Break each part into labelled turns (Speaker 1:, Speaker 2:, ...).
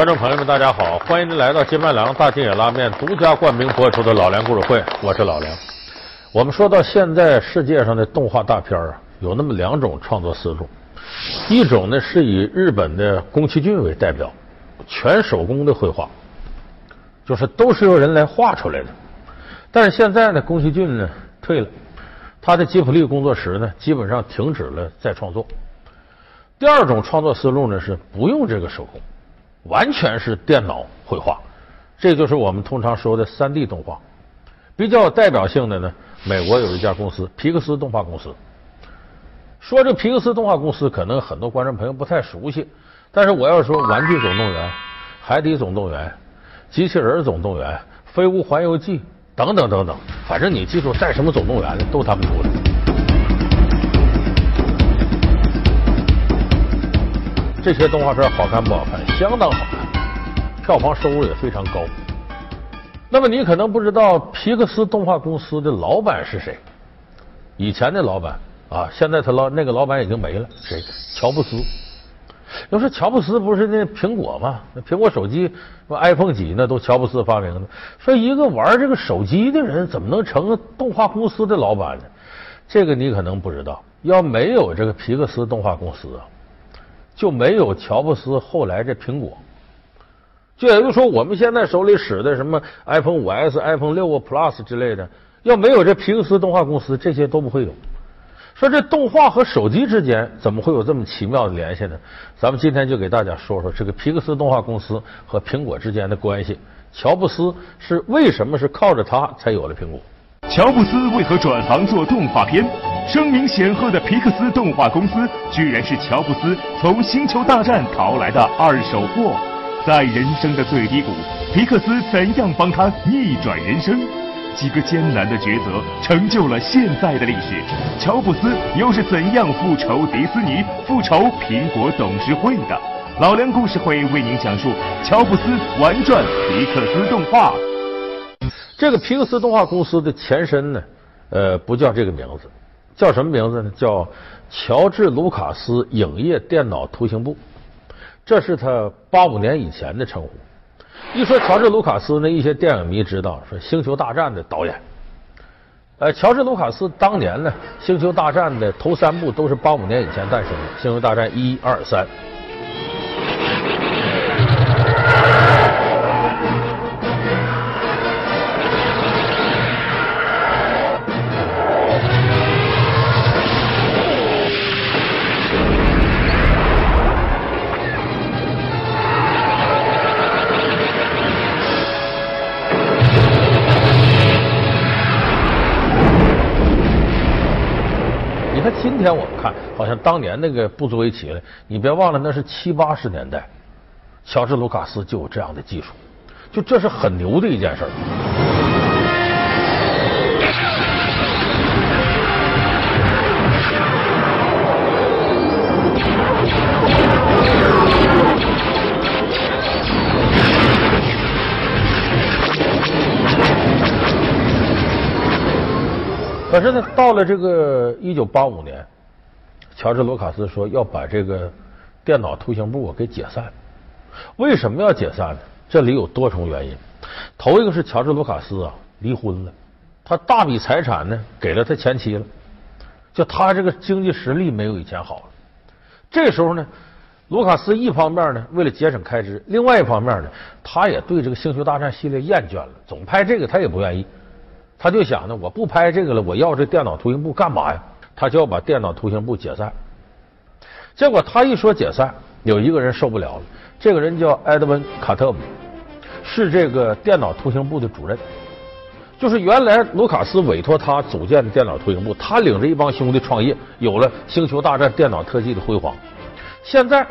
Speaker 1: 观众朋友们，大家好！欢迎您来到金麦郎大金野拉面独家冠名播出的《老梁故事会》，我是老梁。我们说到现在世界上的动画大片啊，有那么两种创作思路，一种呢是以日本的宫崎骏为代表，全手工的绘画，就是都是由人来画出来的。但是现在呢，宫崎骏呢退了，他的吉卜力工作室呢基本上停止了再创作。第二种创作思路呢是不用这个手工。完全是电脑绘画，这就是我们通常说的三 D 动画。比较有代表性的呢，美国有一家公司皮克斯动画公司。说这皮克斯动画公司，可能很多观众朋友不太熟悉，但是我要说《玩具总动员》《海底总动员》《机器人总动员》《飞屋环游记》等等等等，反正你记住，带什么总动员的都他们出的。这些动画片好看不好看？相当好看，票房收入也非常高。那么你可能不知道皮克斯动画公司的老板是谁？以前的老板啊，现在他老那个老板已经没了。谁？乔布斯。要说乔布斯不是那苹果吗？那苹果手机说 iPhone 几那都乔布斯发明的。说一个玩这个手机的人怎么能成动画公司的老板呢？这个你可能不知道。要没有这个皮克斯动画公司啊。就没有乔布斯后来这苹果，就也就是说，我们现在手里使的什么 iPhone 五 S、iPhone 六 Plus 之类的，要没有这皮克斯动画公司，这些都不会有。说这动画和手机之间怎么会有这么奇妙的联系呢？咱们今天就给大家说说这个皮克斯动画公司和苹果之间的关系。乔布斯是为什么是靠着他才有了苹果？
Speaker 2: 乔布斯为何转行做动画片？声名显赫的皮克斯动画公司，居然是乔布斯从星球大战淘来的二手货。在人生的最低谷，皮克斯怎样帮他逆转人生？几个艰难的抉择，成就了现在的历史。乔布斯又是怎样复仇迪斯尼、复仇苹果董事会的？老梁故事会为您讲述乔布斯玩转皮克斯动画。
Speaker 1: 这个皮克斯动画公司的前身呢，呃，不叫这个名字。叫什么名字呢？叫乔治·卢卡斯影业电脑图形部，这是他八五年以前的称呼。一说乔治·卢卡斯呢，一些电影迷知道，说《星球大战》的导演。呃，乔治·卢卡斯当年呢，《星球大战》的头三部都是八五年以前诞生的，《星球大战》一二三。像当年那个不足为奇了。你别忘了，那是七八十年代，乔治·卢卡斯就有这样的技术，就这是很牛的一件事。可是呢，到了这个一九八五年，乔治·卢卡斯说要把这个电脑图形部给解散。为什么要解散呢？这里有多重原因。头一个是乔治·卢卡斯啊离婚了，他大笔财产呢给了他前妻了，就他这个经济实力没有以前好了。这时候呢，卢卡斯一方面呢为了节省开支，另外一方面呢，他也对这个《星球大战》系列厌倦了，总拍这个他也不愿意。他就想呢，我不拍这个了，我要这电脑图形部干嘛呀？他就要把电脑图形部解散。结果他一说解散，有一个人受不了了。这个人叫埃德温·卡特姆，是这个电脑图形部的主任。就是原来卢卡斯委托他组建的电脑图形部，他领着一帮兄弟创业，有了《星球大战》电脑特技的辉煌。现在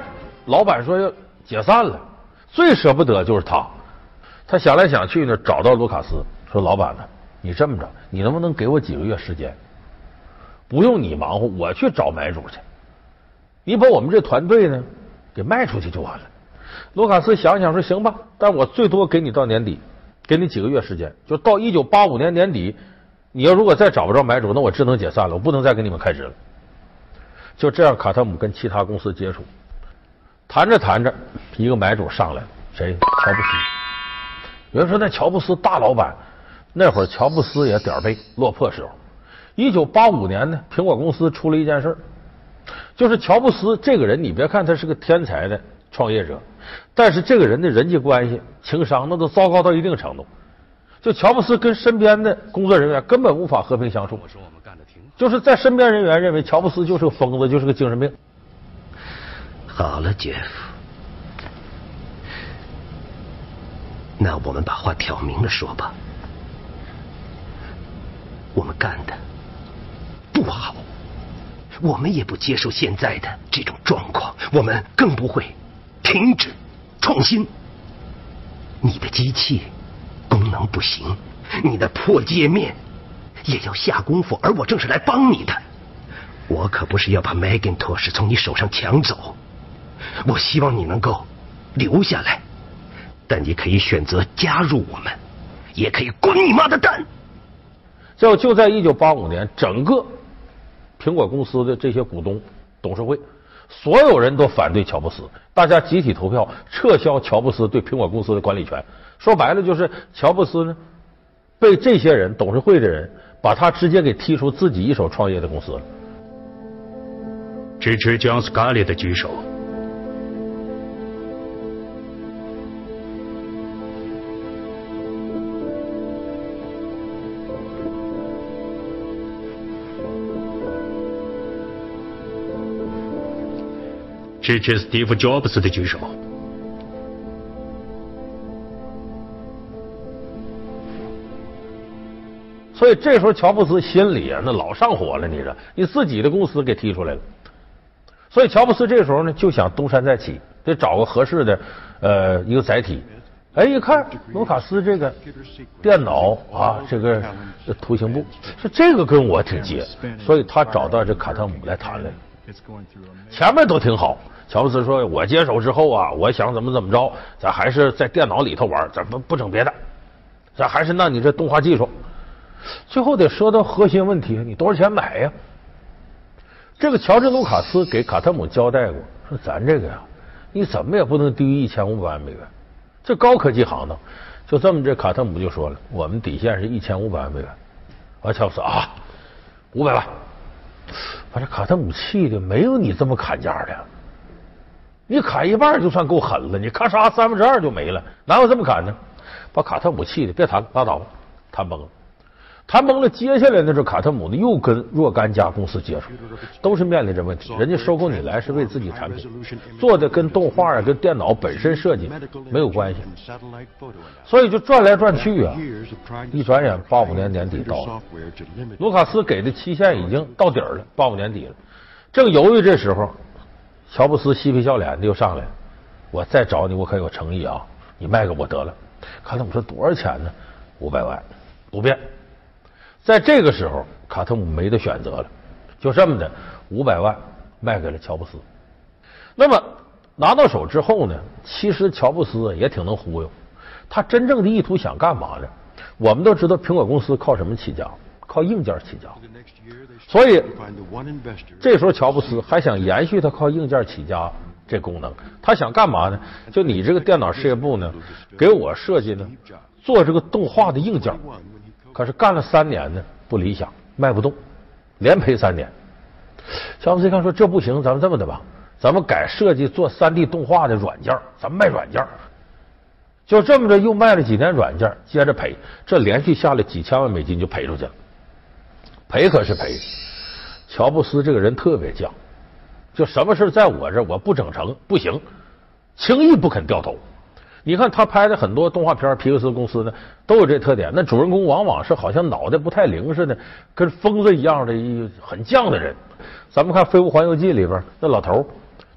Speaker 1: 老板说要解散了，最舍不得就是他。他想来想去呢，找到卢卡斯说：“老板呢？”你这么着，你能不能给我几个月时间？不用你忙活，我去找买主去。你把我们这团队呢给卖出去就完了。卢卡斯想想说：“行吧，但我最多给你到年底，给你几个月时间，就到一九八五年年底。你要如果再找不着买主，那我只能解散了，我不能再给你们开支了。”就这样，卡特姆跟其他公司接触，谈着谈着，一个买主上来了，谁？乔布斯。有人说那乔布斯大老板，那会儿乔布斯也点儿背落魄时候。一九八五年呢，苹果公司出了一件事儿，就是乔布斯这个人，你别看他是个天才的创业者，但是这个人的人际关系、情商那都糟糕到一定程度。就乔布斯跟身边的工作人员根本无法和平相处。我说我们干的挺好。就是在身边人员认为乔布斯就是个疯子，就是个精神病。
Speaker 3: 好了，杰夫，那我们把话挑明了说吧。我们干的不好，我们也不接受现在的这种状况，我们更不会停止创新。你的机器。功能不行，你的破界面也要下功夫，而我正是来帮你的。我可不是要把 Macintosh 从你手上抢走，我希望你能够留下来，但你可以选择加入我们，也可以滚你妈的蛋！
Speaker 1: 就就在一九八五年，整个苹果公司的这些股东董事会，所有人都反对乔布斯，大家集体投票撤销乔布斯对苹果公司的管理权。说白了就是乔布斯呢，被这些人董事会的人把他直接给踢出自己一手创业的公司了。
Speaker 3: 支持 John Scully 的举手。支持 Steve Jobs 的举手。
Speaker 1: 所以这时候乔布斯心里啊，那老上火了。你说，你自己的公司给踢出来了。所以乔布斯这时候呢，就想东山再起，得找个合适的呃一个载体。哎，一看卢卡斯这个电脑啊，这个图形部，说这个跟我挺接，所以他找到这卡特姆来谈来了。前面都挺好，乔布斯说：“我接手之后啊，我想怎么怎么着，咱还是在电脑里头玩，咱不不整别的，咱还是那你这动画技术。”最后得说到核心问题，你多少钱买呀？这个乔治·卢卡斯给卡特姆交代过，说咱这个呀，你怎么也不能低于一千五百万美元，这高科技行当。就这么，这卡特姆就说了，我们底线是一千五百万美元。完，乔布斯啊，五百万。把这卡特姆气的，没有你这么砍价的，你砍一半就算够狠了，你咔嚓三分之二就没了，哪有这么砍呢？把卡特姆气的，别谈，拉倒吧，谈崩了。谈崩了，接下来呢？这卡特姆呢又跟若干家公司接触，都是面临着问题。人家收购你来是为自己产品做的，跟动画啊、跟电脑本身设计没有关系，所以就转来转去啊。一转眼，八五年年底到了，卢卡斯给的期限已经到底了，八五年底了。正犹豫这时候，乔布斯嬉皮笑脸的又上来了：“我再找你，我可有诚意啊！你卖给我得了。”卡特姆说：“多少钱呢？五百万，不变。”在这个时候，卡特姆没得选择了，就这么的五百万卖给了乔布斯。那么拿到手之后呢，其实乔布斯也挺能忽悠。他真正的意图想干嘛呢？我们都知道，苹果公司靠什么起家？靠硬件起家。所以这时候乔布斯还想延续他靠硬件起家这功能。他想干嘛呢？就你这个电脑事业部呢，给我设计呢，做这个动画的硬件。可是干了三年呢，不理想，卖不动，连赔三年。乔布斯一看说：“这不行，咱们这么的吧，咱们改设计做三 D 动画的软件，咱们卖软件。”就这么着，又卖了几年软件，接着赔，这连续下了几千万美金就赔出去了。赔可是赔，乔布斯这个人特别犟，就什么事在我这我不整成不行，轻易不肯掉头。你看他拍的很多动画片，皮克斯公司呢都有这特点。那主人公往往是好像脑袋不太灵似的，跟疯子一样的一很犟的人。咱们看《飞屋环游记》里边那老头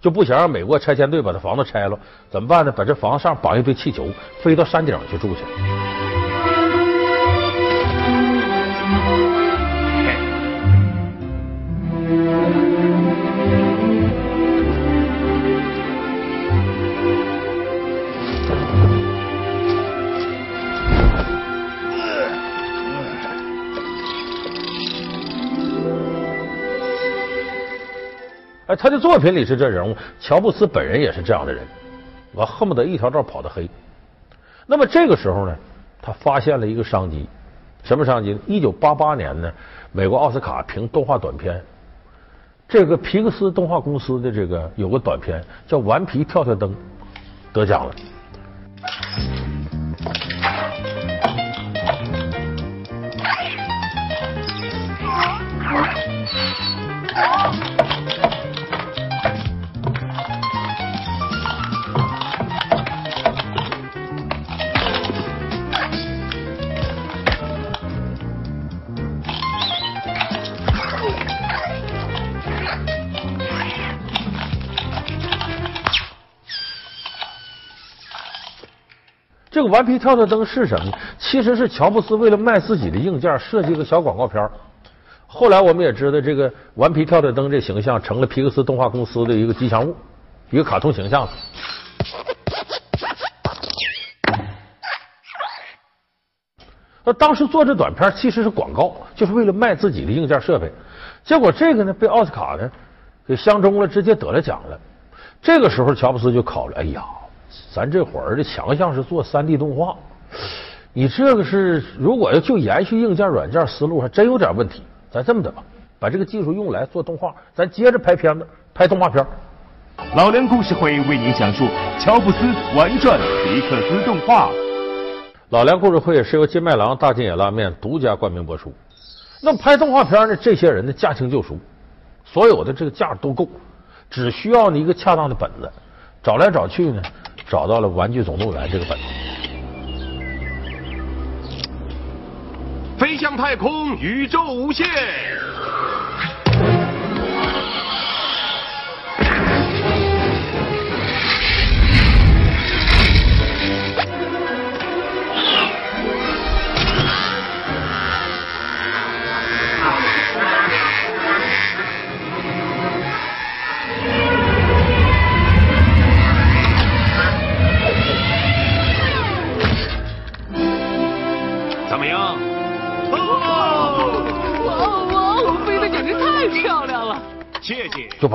Speaker 1: 就不想让美国拆迁队把他房子拆了，怎么办呢？把这房子上绑一堆气球，飞到山顶上去住去。他的作品里是这人物，乔布斯本人也是这样的人。我恨不得一条道跑到黑。那么这个时候呢，他发现了一个商机，什么商机？一九八八年呢，美国奥斯卡评动画短片，这个皮克斯动画公司的这个有个短片叫《顽皮跳跳灯》，得奖了。这个顽皮跳跳灯是什么？其实是乔布斯为了卖自己的硬件设计一个小广告片后来我们也知道，这个顽皮跳跳灯这形象成了皮克斯动画公司的一个吉祥物，一个卡通形象了。那当时做这短片其实是广告，就是为了卖自己的硬件设备。结果这个呢被奥斯卡呢给相中了，直接得了奖了。这个时候乔布斯就考虑：哎呀。咱这会儿的强项是做三 D 动画，你这个是如果要就延续硬件软件思路，还真有点问题。咱这么的吧，把这个技术用来做动画，咱接着拍片子，拍动画片。
Speaker 2: 老梁故事会为您讲述乔布斯玩转皮克斯动画。
Speaker 1: 老梁故事会是由金麦郎大金野拉面独家冠名播出。那么拍动画片呢？这些人的驾轻就熟，所有的这个价都够，只需要你一个恰当的本子，找来找去呢。找到了《玩具总动员》这个本子，
Speaker 3: 飞向太空，宇宙无限。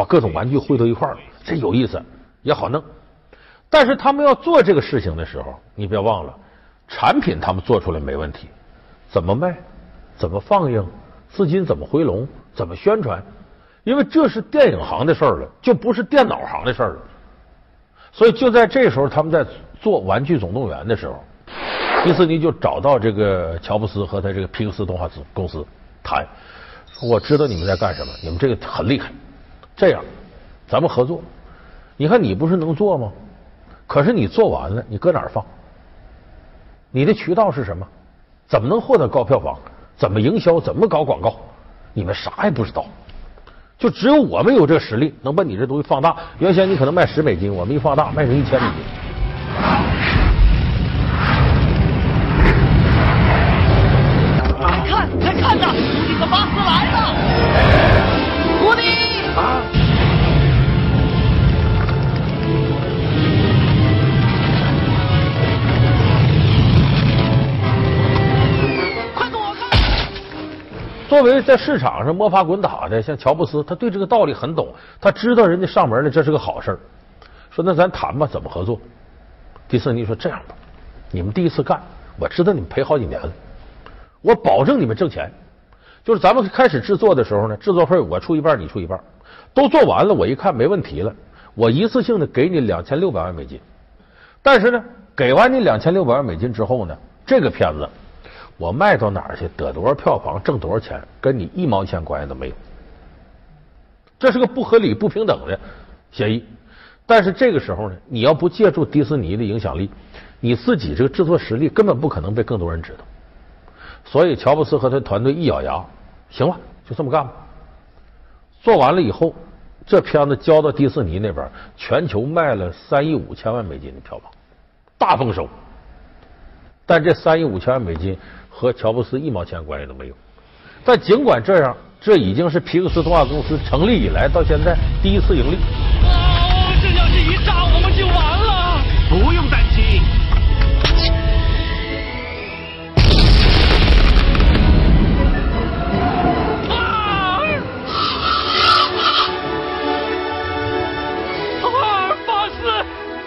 Speaker 1: 各种玩具汇到一块儿，这有意思，也好弄。但是他们要做这个事情的时候，你别忘了，产品他们做出来没问题，怎么卖，怎么放映，资金怎么回笼，怎么宣传？因为这是电影行的事儿了，就不是电脑行的事儿了。所以就在这时候，他们在做《玩具总动员》的时候，迪士尼就找到这个乔布斯和他这个皮克斯动画公司谈，我知道你们在干什么，你们这个很厉害。这样，咱们合作。你看，你不是能做吗？可是你做完了，你搁哪儿放？你的渠道是什么？怎么能获得高票房？怎么营销？怎么搞广告？你们啥也不知道。就只有我们有这实力，能把你这东西放大。原先你可能卖十美金，我们一放大，卖成一千美金。作为在市场上摸爬滚打的，像乔布斯，他对这个道理很懂，他知道人家上门了，这是个好事说那咱谈吧，怎么合作？迪士尼说这样吧，你们第一次干，我知道你们赔好几年了，我保证你们挣钱。就是咱们开始制作的时候呢，制作费我出一半，你出一半。都做完了，我一看没问题了，我一次性的给你两千六百万美金。但是呢，给完你两千六百万美金之后呢，这个片子我卖到哪儿去，得多少票房，挣多少钱，跟你一毛钱关系都没有。这是个不合理、不平等的协议。但是这个时候呢，你要不借助迪士尼的影响力，你自己这个制作实力根本不可能被更多人知道。所以乔布斯和他团队一咬牙，行了，就这么干吧。做完了以后。这片子交到迪士尼那边，全球卖了三亿五千万美金的票房，大丰收。但这三亿五千万美金和乔布斯一毛钱关系都没有。但尽管这样，这已经是皮克斯动画公司成立以来到现在第一次盈利。
Speaker 4: 哦，这要是一炸，我们就完了。
Speaker 3: 不用担心。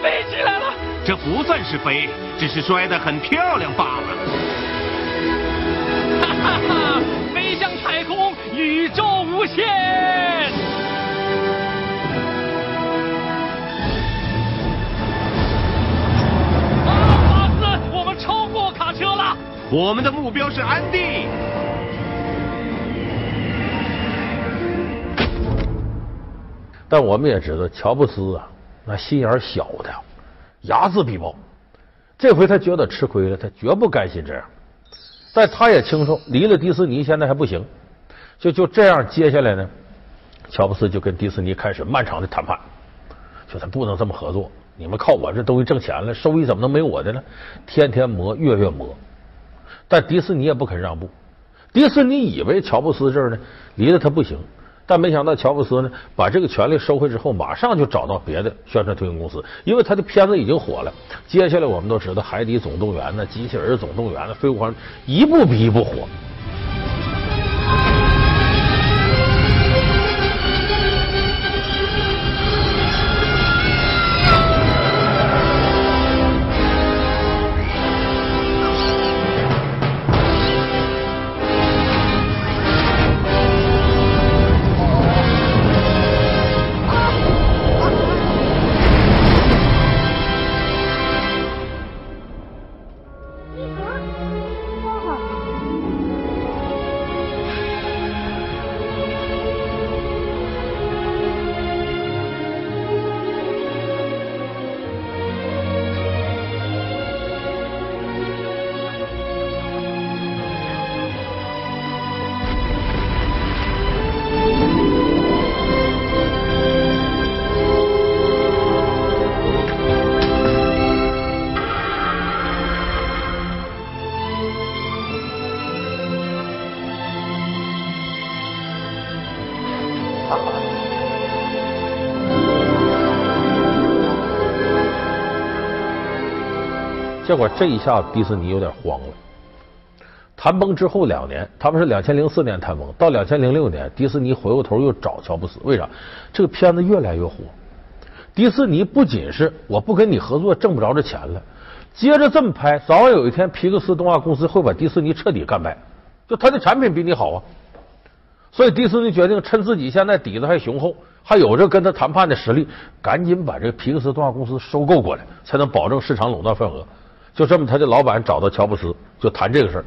Speaker 4: 飞起来了！
Speaker 3: 这不算是飞，只是摔得很漂亮罢了。
Speaker 4: 宇宙无限。阿拉巴斯，我们超过卡车了。
Speaker 3: 我们的目标是安迪。
Speaker 1: 但我们也知道，乔布斯啊，那心眼儿小的，睚眦必报。这回他觉得吃亏了，他绝不甘心这样。但他也清楚，离了迪士尼现在还不行，就就这样，接下来呢，乔布斯就跟迪士尼开始漫长的谈判，说他不能这么合作，你们靠我这东西挣钱了，收益怎么能没我的呢？天天磨，月月磨。但迪士尼也不肯让步，迪士尼以为乔布斯这儿呢离了他不行。但没想到乔布斯呢，把这个权利收回之后，马上就找到别的宣传推广公司，因为他的片子已经火了。接下来我们都知道，《海底总动员》呢，《机器人总动员》呢，《飞虎航》一部比一部火。结果这一下，迪士尼有点慌了。谈崩之后两年，他们是两千零四年谈崩，到两千零六年，迪士尼回过头又找乔布斯，为啥？这个片子越来越火。迪士尼不仅是我不跟你合作，挣不着这钱了，接着这么拍，早晚有一天皮克斯动画公司会把迪士尼彻底干败，就他的产品比你好啊。所以迪士尼决定趁自己现在底子还雄厚，还有着跟他谈判的实力，赶紧把这个皮克斯动画公司收购过来，才能保证市场垄断份额。就这么，他的老板找到乔布斯，就谈这个事儿。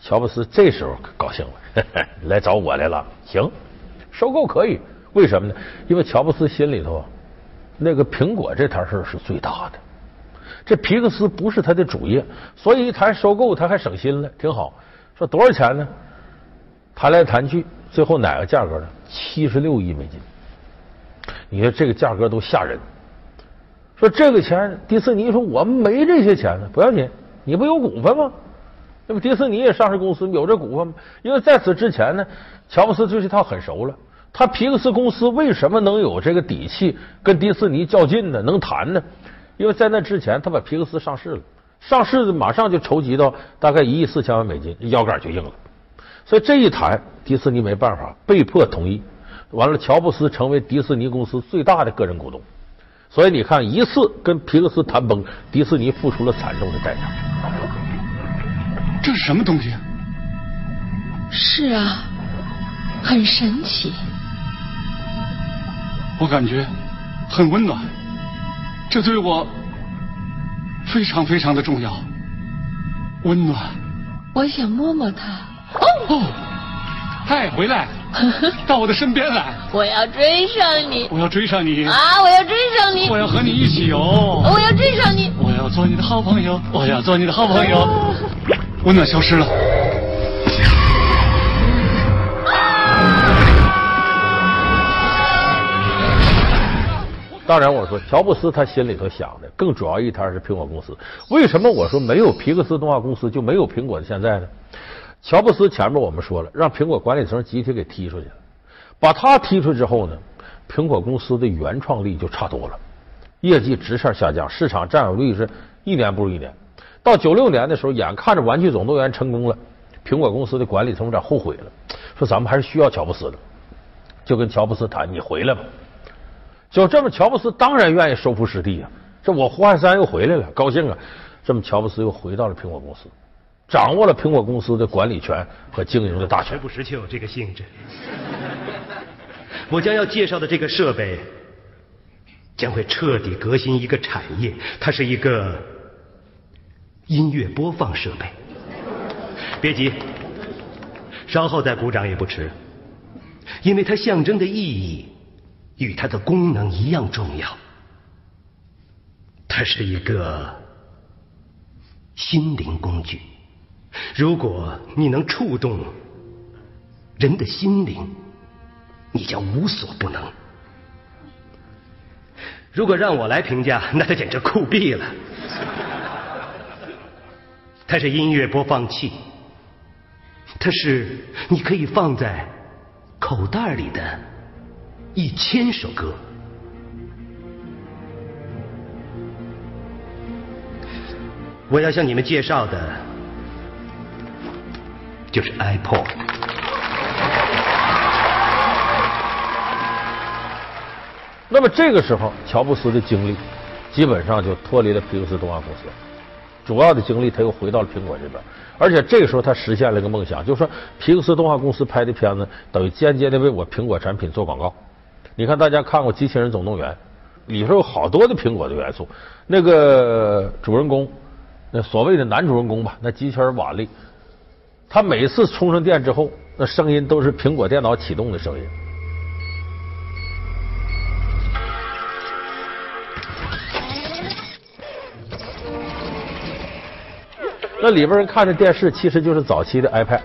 Speaker 1: 乔布斯这时候高兴了，来找我来了。行，收购可以。为什么呢？因为乔布斯心里头，那个苹果这摊事儿是最大的。这皮克斯不是他的主业，所以一谈收购他还省心了，挺好。说多少钱呢？谈来谈去，最后哪个价格呢？七十六亿美金。你说这个价格都吓人。说这个钱，迪士尼说我们没这些钱呢，不要紧，你不有股份吗？那么迪士尼也上市公司，有这股份吗？因为在此之前呢，乔布斯对这套很熟了。他皮克斯公司为什么能有这个底气跟迪士尼较劲呢？能谈呢？因为在那之前，他把皮克斯上市了，上市马上就筹集到大概一亿四千万美金，腰杆就硬了。所以这一谈，迪士尼没办法，被迫同意。完了，乔布斯成为迪士尼公司最大的个人股东。所以你看，一次跟皮克斯谈崩，迪士尼付出了惨重的代价。
Speaker 5: 这是什么东西？
Speaker 6: 是啊，很神奇。
Speaker 5: 我感觉很温暖，这对我非常非常的重要。温暖。
Speaker 6: 我想摸摸它。
Speaker 5: 哦，嗨，回来，到我的身边来。
Speaker 6: 我要追上你。
Speaker 5: 我要追上你。
Speaker 6: 啊，我要追上你。
Speaker 5: 我要和你一起游。
Speaker 6: 我要追上你。
Speaker 5: 我要做你的好朋友。我要做你的好朋友。温暖消失了。
Speaker 1: 当然，我说乔布斯他心里头想的更主要一摊是苹果公司。为什么我说没有皮克斯动画公司就没有苹果的现在呢？乔布斯前面我们说了，让苹果管理层集体给踢出去了，把他踢出去之后呢，苹果公司的原创力就差多了，业绩直线下降，市场占有率是一年不如一年。到九六年的时候，眼看着《玩具总动员》成功了，苹果公司的管理层有点后悔了，说咱们还是需要乔布斯的，就跟乔布斯谈，你回来吧。就这么，乔布斯当然愿意收复失地啊，这我胡汉三又回来了，高兴啊！这么乔布斯又回到了苹果公司，掌握了苹果公司的管理权和经营的大权。
Speaker 3: 不实就这个性质。我将要介绍的这个设备，将会彻底革新一个产业。它是一个音乐播放设备。别急，稍后再鼓掌也不迟，因为它象征的意义与它的功能一样重要。它是一个心灵工具。如果你能触动人的心灵，你将无所不能。如果让我来评价，那它简直酷毙了。它是音乐播放器，它是你可以放在口袋里的一千首歌。我要向你们介绍的，就是 iPod。
Speaker 1: 那么这个时候，乔布斯的精力基本上就脱离了皮克斯动画公司，主要的精力他又回到了苹果这边。而且这个时候，他实现了一个梦想，就是说皮克斯动画公司拍的片子等于间接的为我苹果产品做广告。你看，大家看过《机器人总动员》，里头有好多的苹果的元素。那个主人公，那所谓的男主人公吧，那机器人瓦力，他每次充上电之后，那声音都是苹果电脑启动的声音。那里边人看的电视其实就是早期的 iPad，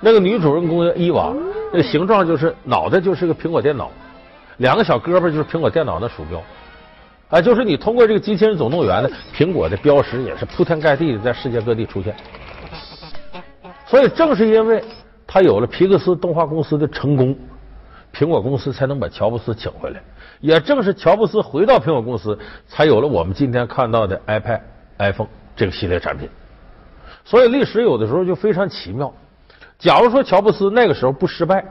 Speaker 1: 那个女主人公伊娃，那个形状就是脑袋就是个苹果电脑，两个小胳膊就是苹果电脑的鼠标，啊，就是你通过这个机器人总动员呢，苹果的标识也是铺天盖地的在世界各地出现。所以正是因为他有了皮克斯动画公司的成功，苹果公司才能把乔布斯请回来。也正是乔布斯回到苹果公司，才有了我们今天看到的 iPad、iPhone 这个系列产品。所以历史有的时候就非常奇妙。假如说乔布斯那个时候不失败，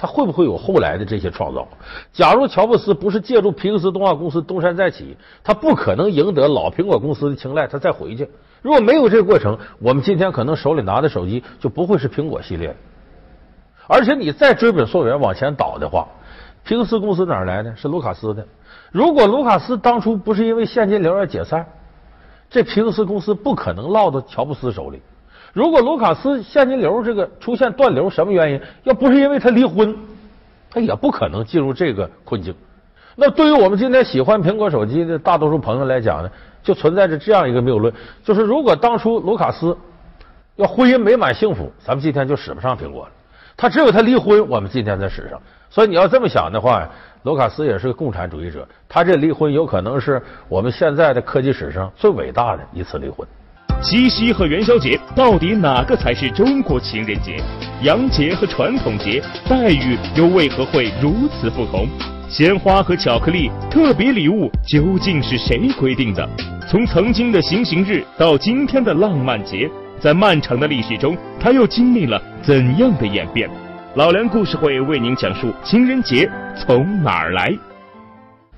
Speaker 1: 他会不会有后来的这些创造？假如乔布斯不是借助皮克斯动画公司东山再起，他不可能赢得老苹果公司的青睐，他再回去。如果没有这个过程，我们今天可能手里拿的手机就不会是苹果系列。而且你再追本溯源往前倒的话，皮克斯公司哪来的？是卢卡斯的。如果卢卡斯当初不是因为现金流而解散，这皮克斯公司不可能落到乔布斯手里。如果卢卡斯现金流这个出现断流，什么原因？要不是因为他离婚，他也不可能进入这个困境。那对于我们今天喜欢苹果手机的大多数朋友来讲呢，就存在着这样一个谬论：就是如果当初卢卡斯要婚姻美满幸福，咱们今天就使不上苹果了。他只有他离婚，我们今天才使上。所以你要这么想的话，卢卡斯也是个共产主义者，他这离婚有可能是我们现在的科技史上最伟大的一次离婚。
Speaker 2: 七夕和元宵节到底哪个才是中国情人节？洋节和传统节待遇又为何会如此不同？鲜花和巧克力特别礼物究竟是谁规定的？从曾经的行刑日到今天的浪漫节，在漫长的历史中，它又经历了怎样的演变？老梁故事会为您讲述情人节从哪儿来。